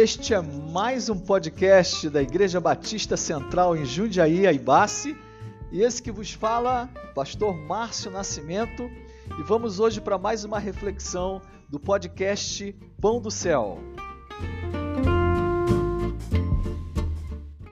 Este é mais um podcast da Igreja Batista Central em Jundiaí, Aibace. E esse que vos fala, Pastor Márcio Nascimento. E vamos hoje para mais uma reflexão do podcast Pão do Céu.